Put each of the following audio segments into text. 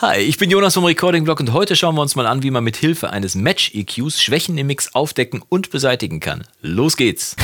Hi, ich bin Jonas vom Recording Blog und heute schauen wir uns mal an, wie man mit Hilfe eines Match EQs Schwächen im Mix aufdecken und beseitigen kann. Los geht's!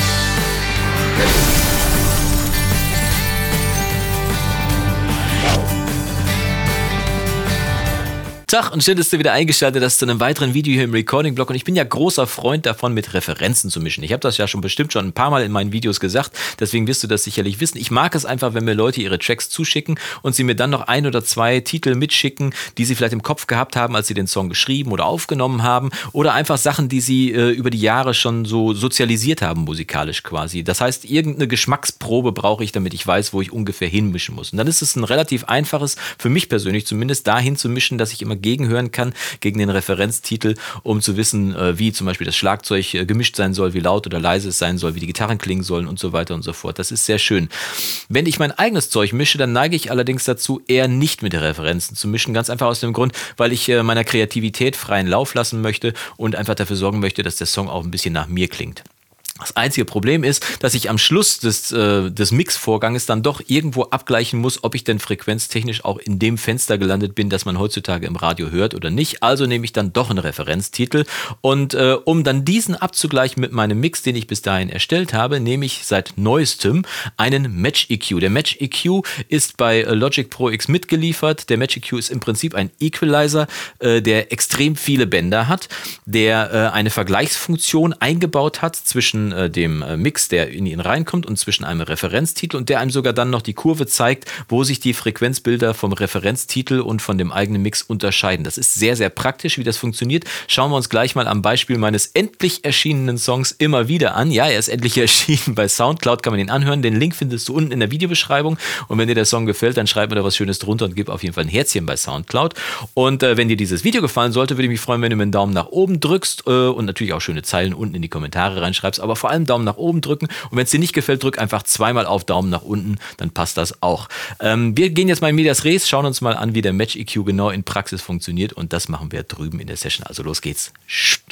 Tag und schön, dass du wieder eingeschaltet hast zu einem weiteren Video hier im Recording-Blog. Und ich bin ja großer Freund davon, mit Referenzen zu mischen. Ich habe das ja schon bestimmt schon ein paar Mal in meinen Videos gesagt, deswegen wirst du das sicherlich wissen. Ich mag es einfach, wenn mir Leute ihre Tracks zuschicken und sie mir dann noch ein oder zwei Titel mitschicken, die sie vielleicht im Kopf gehabt haben, als sie den Song geschrieben oder aufgenommen haben. Oder einfach Sachen, die sie äh, über die Jahre schon so sozialisiert haben, musikalisch quasi. Das heißt, irgendeine Geschmacksprobe brauche ich, damit ich weiß, wo ich ungefähr hinmischen muss. Und dann ist es ein relativ einfaches, für mich persönlich zumindest, dahin zu mischen, dass ich immer gegenhören kann, gegen den Referenztitel, um zu wissen, äh, wie zum Beispiel das Schlagzeug äh, gemischt sein soll, wie laut oder leise es sein soll, wie die Gitarren klingen sollen und so weiter und so fort. Das ist sehr schön. Wenn ich mein eigenes Zeug mische, dann neige ich allerdings dazu, eher nicht mit den Referenzen zu mischen. Ganz einfach aus dem Grund, weil ich äh, meiner Kreativität freien Lauf lassen möchte und einfach dafür sorgen möchte, dass der Song auch ein bisschen nach mir klingt. Das einzige Problem ist, dass ich am Schluss des, äh, des Mixvorganges dann doch irgendwo abgleichen muss, ob ich denn frequenztechnisch auch in dem Fenster gelandet bin, das man heutzutage im Radio hört oder nicht. Also nehme ich dann doch einen Referenztitel. Und äh, um dann diesen abzugleichen mit meinem Mix, den ich bis dahin erstellt habe, nehme ich seit neuestem einen Match EQ. Der Match EQ ist bei äh, Logic Pro X mitgeliefert. Der Match EQ ist im Prinzip ein Equalizer, äh, der extrem viele Bänder hat, der äh, eine Vergleichsfunktion eingebaut hat zwischen äh, dem äh, Mix, der in ihn reinkommt, und zwischen einem Referenztitel und der einem sogar dann noch die Kurve zeigt, wo sich die Frequenzbilder vom Referenztitel und von dem eigenen Mix unterscheiden. Das ist sehr, sehr praktisch, wie das funktioniert. Schauen wir uns gleich mal am Beispiel meines endlich erschienenen Songs immer wieder an. Ja, er ist endlich erschienen bei Soundcloud, kann man ihn anhören. Den Link findest du unten in der Videobeschreibung. Und wenn dir der Song gefällt, dann schreib mir da was Schönes drunter und gib auf jeden Fall ein Herzchen bei Soundcloud. Und äh, wenn dir dieses Video gefallen sollte, würde ich mich freuen, wenn du mir einen Daumen nach oben drückst äh, und natürlich auch schöne Zeilen unten in die Kommentare reinschreibst. Aber aber vor allem Daumen nach oben drücken. Und wenn es dir nicht gefällt, drück einfach zweimal auf Daumen nach unten, dann passt das auch. Ähm, wir gehen jetzt mal in Medias Res, schauen uns mal an, wie der Match EQ genau in Praxis funktioniert und das machen wir drüben in der Session. Also los geht's.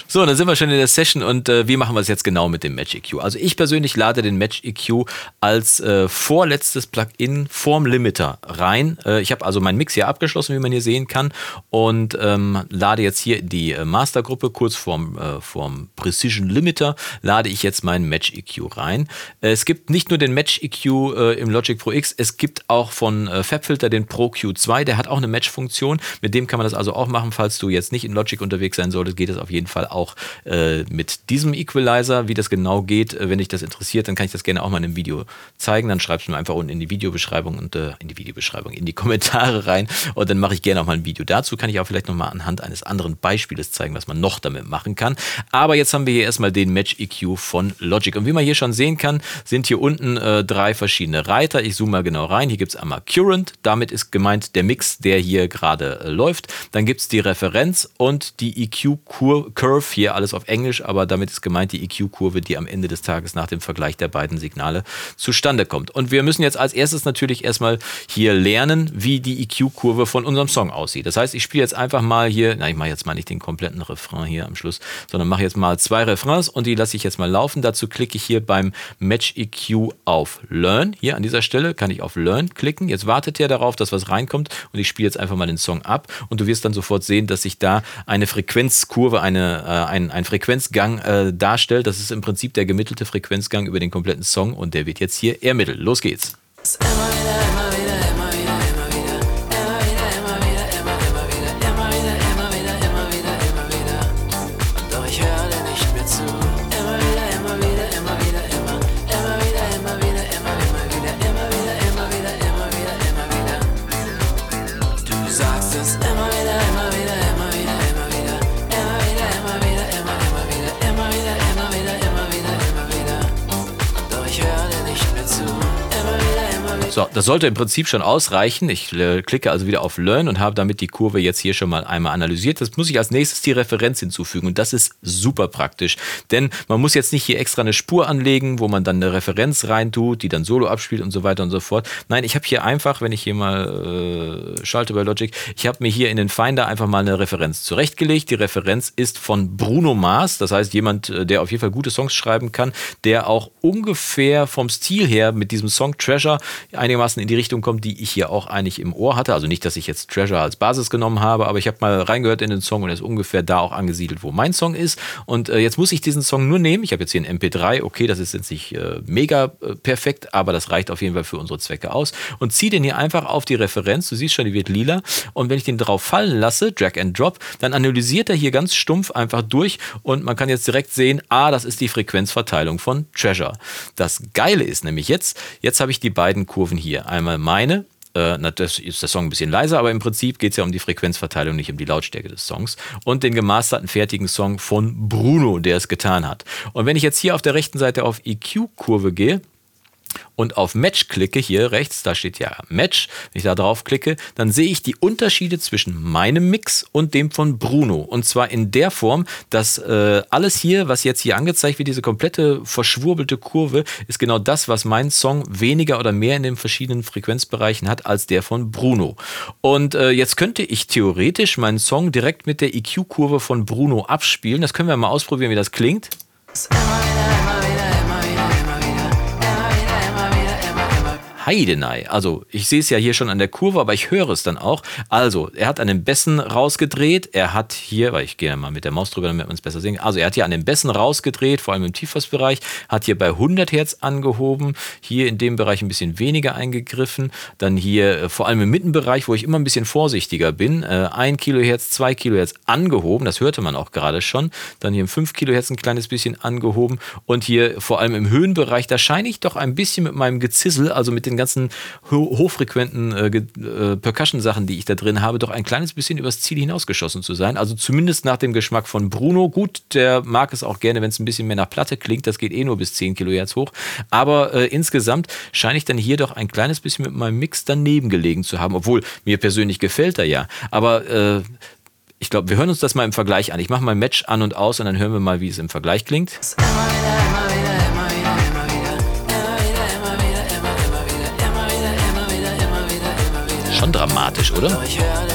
So, dann sind wir schon in der Session und äh, wie machen wir es jetzt genau mit dem Match EQ? Also ich persönlich lade den Match EQ als äh, vorletztes Plugin vorm Limiter rein. Äh, ich habe also meinen Mix hier abgeschlossen, wie man hier sehen kann und ähm, lade jetzt hier die äh, Mastergruppe kurz vorm, äh, vorm Precision Limiter, lade ich jetzt jetzt meinen Match EQ rein. Äh, es gibt nicht nur den Match EQ äh, im Logic Pro X, es gibt auch von äh, FabFilter den Pro Q2, der hat auch eine Match-Funktion. Mit dem kann man das also auch machen, falls du jetzt nicht in Logic unterwegs sein solltest, geht es auf jeden Fall auch äh, mit diesem Equalizer. Wie das genau geht, äh, wenn dich das interessiert, dann kann ich das gerne auch mal in einem Video zeigen. Dann schreibst du mir einfach unten in die Videobeschreibung und äh, in die Videobeschreibung, in die Kommentare rein und dann mache ich gerne auch mal ein Video dazu. Kann ich auch vielleicht nochmal anhand eines anderen Beispieles zeigen, was man noch damit machen kann. Aber jetzt haben wir hier erstmal den Match EQ von von Logic. Und wie man hier schon sehen kann, sind hier unten äh, drei verschiedene Reiter. Ich zoome mal genau rein. Hier gibt es einmal Current, damit ist gemeint der Mix, der hier gerade äh, läuft. Dann gibt es die Referenz und die EQ-Curve, hier alles auf Englisch, aber damit ist gemeint die EQ-Kurve, die am Ende des Tages nach dem Vergleich der beiden Signale zustande kommt. Und wir müssen jetzt als erstes natürlich erstmal hier lernen, wie die EQ-Kurve von unserem Song aussieht. Das heißt, ich spiele jetzt einfach mal hier, na, ich mache jetzt mal nicht den kompletten Refrain hier am Schluss, sondern mache jetzt mal zwei Refrains und die lasse ich jetzt mal laufen laufen. Dazu klicke ich hier beim Match EQ auf Learn. Hier an dieser Stelle kann ich auf Learn klicken. Jetzt wartet er darauf, dass was reinkommt und ich spiele jetzt einfach mal den Song ab und du wirst dann sofort sehen, dass sich da eine Frequenzkurve, eine, äh, ein, ein Frequenzgang äh, darstellt. Das ist im Prinzip der gemittelte Frequenzgang über den kompletten Song und der wird jetzt hier ermittelt. Los geht's. So, das sollte im Prinzip schon ausreichen. Ich äh, klicke also wieder auf Learn und habe damit die Kurve jetzt hier schon mal einmal analysiert. Das muss ich als nächstes die Referenz hinzufügen und das ist super praktisch, denn man muss jetzt nicht hier extra eine Spur anlegen, wo man dann eine Referenz reintut, die dann Solo abspielt und so weiter und so fort. Nein, ich habe hier einfach, wenn ich hier mal äh, schalte bei Logic, ich habe mir hier in den Finder einfach mal eine Referenz zurechtgelegt. Die Referenz ist von Bruno Mars, das heißt jemand, äh, der auf jeden Fall gute Songs schreiben kann, der auch ungefähr vom Stil her mit diesem Song Treasure einigermaßen in die Richtung kommt, die ich hier auch eigentlich im Ohr hatte. Also nicht, dass ich jetzt Treasure als Basis genommen habe, aber ich habe mal reingehört in den Song und er ist ungefähr da auch angesiedelt, wo mein Song ist. Und äh, jetzt muss ich diesen Song nur nehmen. Ich habe jetzt hier ein MP3, okay, das ist jetzt nicht äh, mega äh, perfekt, aber das reicht auf jeden Fall für unsere Zwecke aus. Und ziehe den hier einfach auf die Referenz. Du siehst schon, die wird lila. Und wenn ich den drauf fallen lasse, Drag and Drop, dann analysiert er hier ganz stumpf einfach durch und man kann jetzt direkt sehen, ah, das ist die Frequenzverteilung von Treasure. Das Geile ist nämlich jetzt, jetzt habe ich die beiden Kurven hier. Einmal meine, äh, das ist der Song ein bisschen leiser, aber im Prinzip geht es ja um die Frequenzverteilung, nicht um die Lautstärke des Songs. Und den gemasterten, fertigen Song von Bruno, der es getan hat. Und wenn ich jetzt hier auf der rechten Seite auf EQ-Kurve gehe, und auf Match klicke, hier rechts, da steht ja Match, wenn ich da drauf klicke, dann sehe ich die Unterschiede zwischen meinem Mix und dem von Bruno. Und zwar in der Form, dass äh, alles hier, was jetzt hier angezeigt wird, diese komplette verschwurbelte Kurve, ist genau das, was mein Song weniger oder mehr in den verschiedenen Frequenzbereichen hat als der von Bruno. Und äh, jetzt könnte ich theoretisch meinen Song direkt mit der EQ-Kurve von Bruno abspielen. Das können wir mal ausprobieren, wie das klingt. Das Heidenei. Also, ich sehe es ja hier schon an der Kurve, aber ich höre es dann auch. Also, er hat an den Bässen rausgedreht. Er hat hier, weil ich gehe mal mit der Maus drüber, damit man es besser sehen. Also, er hat hier an den Bässen rausgedreht, vor allem im Tiefbassbereich. Hat hier bei 100 Hertz angehoben. Hier in dem Bereich ein bisschen weniger eingegriffen. Dann hier äh, vor allem im Mittenbereich, wo ich immer ein bisschen vorsichtiger bin. Äh, 1 Kilohertz, 2 Kilohertz angehoben. Das hörte man auch gerade schon. Dann hier im 5 Kilohertz ein kleines bisschen angehoben. Und hier vor allem im Höhenbereich, da scheine ich doch ein bisschen mit meinem Gezissel, also mit den den ganzen ho hochfrequenten äh, äh, Percussion-Sachen, die ich da drin habe, doch ein kleines bisschen übers Ziel hinausgeschossen zu sein. Also zumindest nach dem Geschmack von Bruno. Gut, der mag es auch gerne, wenn es ein bisschen mehr nach Platte klingt. Das geht eh nur bis 10 Kilohertz hoch. Aber äh, insgesamt scheine ich dann hier doch ein kleines bisschen mit meinem Mix daneben gelegen zu haben. Obwohl mir persönlich gefällt er ja. Aber äh, ich glaube, wir hören uns das mal im Vergleich an. Ich mache mal ein Match an und aus und dann hören wir mal, wie es im Vergleich klingt. Schon dramatisch, oder? Ich höre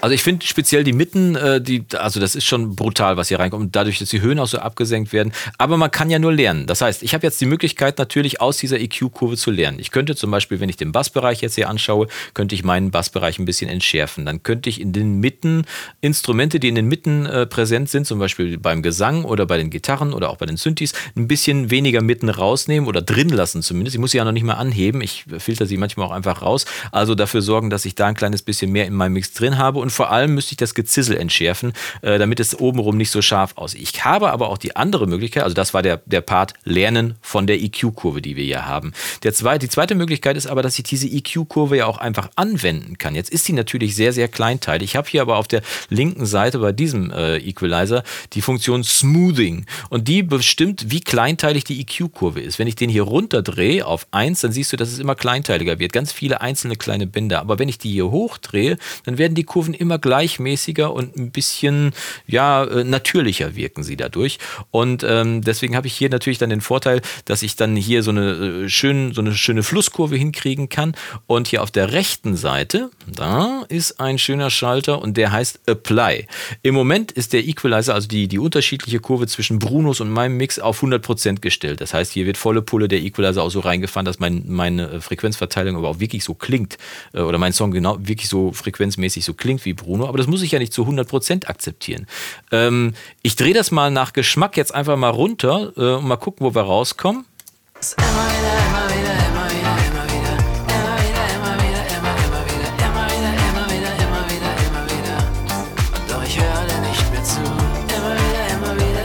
Also ich finde speziell die Mitten, äh, die, also das ist schon brutal, was hier reinkommt, dadurch, dass die Höhen auch so abgesenkt werden. Aber man kann ja nur lernen. Das heißt, ich habe jetzt die Möglichkeit natürlich aus dieser EQ-Kurve zu lernen. Ich könnte zum Beispiel, wenn ich den Bassbereich jetzt hier anschaue, könnte ich meinen Bassbereich ein bisschen entschärfen. Dann könnte ich in den Mitten Instrumente, die in den Mitten äh, präsent sind, zum Beispiel beim Gesang oder bei den Gitarren oder auch bei den Synthes, ein bisschen weniger Mitten rausnehmen oder drin lassen zumindest. Ich muss sie ja noch nicht mal anheben. Ich filter sie manchmal auch einfach raus. Also dafür sorgen, dass ich da ein kleines bisschen mehr in meinem Mix drin habe und vor allem müsste ich das Gezissel entschärfen, äh, damit es obenrum nicht so scharf aussieht. Ich habe aber auch die andere Möglichkeit, also das war der, der Part Lernen von der EQ-Kurve, die wir hier haben. Der zweite, die zweite Möglichkeit ist aber, dass ich diese EQ-Kurve ja auch einfach anwenden kann. Jetzt ist sie natürlich sehr, sehr kleinteilig. Ich habe hier aber auf der linken Seite bei diesem äh, Equalizer die Funktion Smoothing und die bestimmt, wie kleinteilig die EQ-Kurve ist. Wenn ich den hier runterdrehe auf 1, dann siehst du, dass es immer kleinteiliger wird. Ganz viele einzelne kleine Bänder. Aber wenn ich die hier hochdrehe, dann werden die Kurven immer gleichmäßiger und ein bisschen ja, äh, natürlicher wirken sie dadurch. Und ähm, deswegen habe ich hier natürlich dann den Vorteil, dass ich dann hier so eine, äh, schön, so eine schöne Flusskurve hinkriegen kann. Und hier auf der rechten Seite, da ist ein schöner Schalter und der heißt Apply. Im Moment ist der Equalizer, also die, die unterschiedliche Kurve zwischen Brunos und meinem Mix, auf 100% gestellt. Das heißt, hier wird volle Pulle der Equalizer auch so reingefahren, dass mein, meine Frequenzverteilung aber auch wirklich so klingt äh, oder mein Song genau wirklich so frequenzmäßig so klingt wie Bruno, aber das muss ich ja nicht zu 100% akzeptieren. Ähm, ich drehe das mal nach Geschmack jetzt einfach mal runter äh, und mal gucken, wo wir rauskommen. Wieder, immer wieder,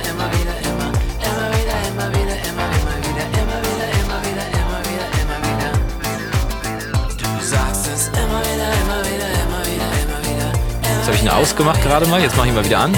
immer ausgemacht gerade mal, jetzt mache ich mal wieder an.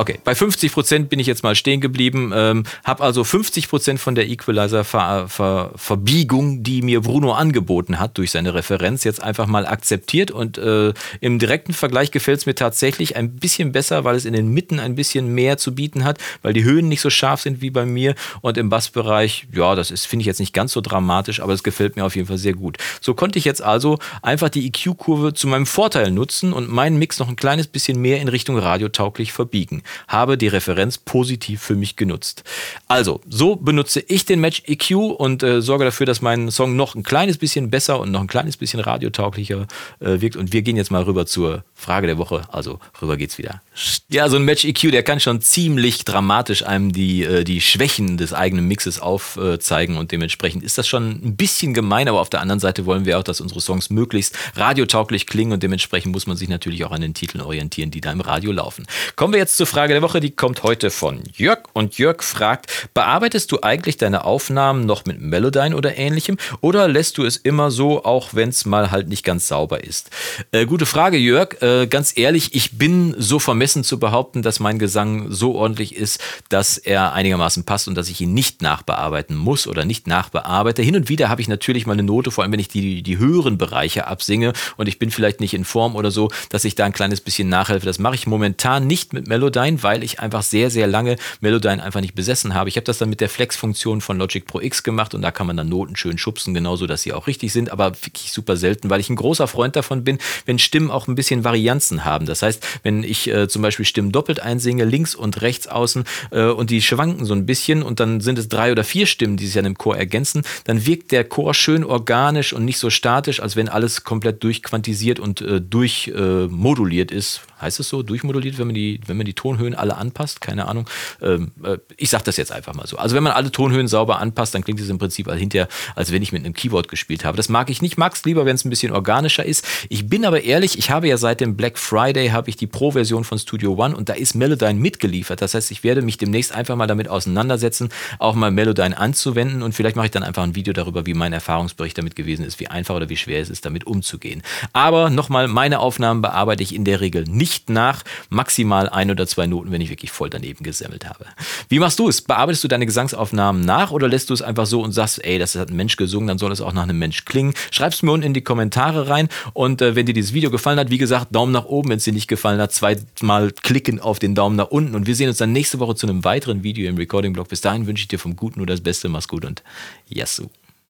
Okay, bei 50 Prozent bin ich jetzt mal stehen geblieben, ähm, habe also 50 Prozent von der Equalizer-Verbiegung, die mir Bruno angeboten hat durch seine Referenz, jetzt einfach mal akzeptiert. Und äh, im direkten Vergleich gefällt es mir tatsächlich ein bisschen besser, weil es in den Mitten ein bisschen mehr zu bieten hat, weil die Höhen nicht so scharf sind wie bei mir. Und im Bassbereich, ja, das ist, finde ich jetzt nicht ganz so dramatisch, aber es gefällt mir auf jeden Fall sehr gut. So konnte ich jetzt also einfach die EQ-Kurve zu meinem Vorteil nutzen und meinen Mix noch ein kleines bisschen mehr in Richtung radiotauglich verbiegen habe die Referenz positiv für mich genutzt. Also, so benutze ich den Match EQ und äh, sorge dafür, dass mein Song noch ein kleines bisschen besser und noch ein kleines bisschen radiotauglicher äh, wirkt. Und wir gehen jetzt mal rüber zur Frage der Woche. Also, rüber geht's wieder. Ja, so ein Match EQ, der kann schon ziemlich dramatisch einem die, äh, die Schwächen des eigenen Mixes aufzeigen und dementsprechend ist das schon ein bisschen gemein, aber auf der anderen Seite wollen wir auch, dass unsere Songs möglichst radiotauglich klingen und dementsprechend muss man sich natürlich auch an den Titeln orientieren, die da im Radio laufen. Kommen wir jetzt zur Frage der Woche, die kommt heute von Jörg und Jörg fragt, bearbeitest du eigentlich deine Aufnahmen noch mit Melodyne oder ähnlichem oder lässt du es immer so, auch wenn es mal halt nicht ganz sauber ist? Äh, gute Frage, Jörg. Äh, ganz ehrlich, ich bin so vermessen zu behaupten, dass mein Gesang so ordentlich ist, dass er einigermaßen passt und dass ich ihn nicht nachbearbeiten muss oder nicht nachbearbeite. Hin und wieder habe ich natürlich mal eine Note, vor allem wenn ich die, die höheren Bereiche absinge und ich bin vielleicht nicht in Form oder so, dass ich da ein kleines bisschen nachhelfe. Das mache ich momentan nicht mit Melodyne, weil ich einfach sehr, sehr lange Melodyne einfach nicht besessen habe. Ich habe das dann mit der Flex-Funktion von Logic Pro X gemacht und da kann man dann Noten schön schubsen, genauso, dass sie auch richtig sind, aber wirklich super selten, weil ich ein großer Freund davon bin, wenn Stimmen auch ein bisschen Varianzen haben. Das heißt, wenn ich äh, zum Beispiel Stimmen doppelt einsinge, links und rechts außen äh, und die schwanken so ein bisschen und dann sind es drei oder vier Stimmen, die sich an dem Chor ergänzen, dann wirkt der Chor schön organisch und nicht so statisch, als wenn alles komplett durchquantisiert und äh, durchmoduliert ist. Heißt es so? Durchmoduliert, wenn man die, wenn man die Tonhöhen alle anpasst? Keine Ahnung. Ähm, äh, ich sage das jetzt einfach mal so. Also wenn man alle Tonhöhen sauber anpasst, dann klingt es im Prinzip hinterher, als wenn ich mit einem Keyboard gespielt habe. Das mag ich nicht. Mag es lieber, wenn es ein bisschen organischer ist. Ich bin aber ehrlich, ich habe ja seit dem Black Friday habe ich die Pro-Version von Studio One und da ist Melodyne mitgeliefert. Das heißt, ich werde mich demnächst einfach mal damit auseinandersetzen, auch mal Melodyne anzuwenden und vielleicht mache ich dann einfach ein Video darüber, wie mein Erfahrungsbericht damit gewesen ist, wie einfach oder wie schwer es ist, damit umzugehen. Aber nochmal, meine Aufnahmen bearbeite ich in der Regel nicht nach. Maximal ein oder zwei Noten, wenn ich wirklich voll daneben gesemmelt habe. Wie machst du es? Bearbeitest du deine Gesangsaufnahmen nach oder lässt du es einfach so und sagst, ey, das hat ein Mensch gesungen, dann soll es auch nach einem Mensch klingen? Schreib es mir unten in die Kommentare rein und äh, wenn dir dieses Video gefallen hat, wie gesagt, Daumen nach oben, wenn es dir nicht gefallen hat, zweimal klicken auf den Daumen nach unten und wir sehen uns dann nächste Woche zu einem weiteren Video im Recording-Blog. Bis dahin wünsche ich dir vom Guten nur das Beste, mach's gut und Yassou.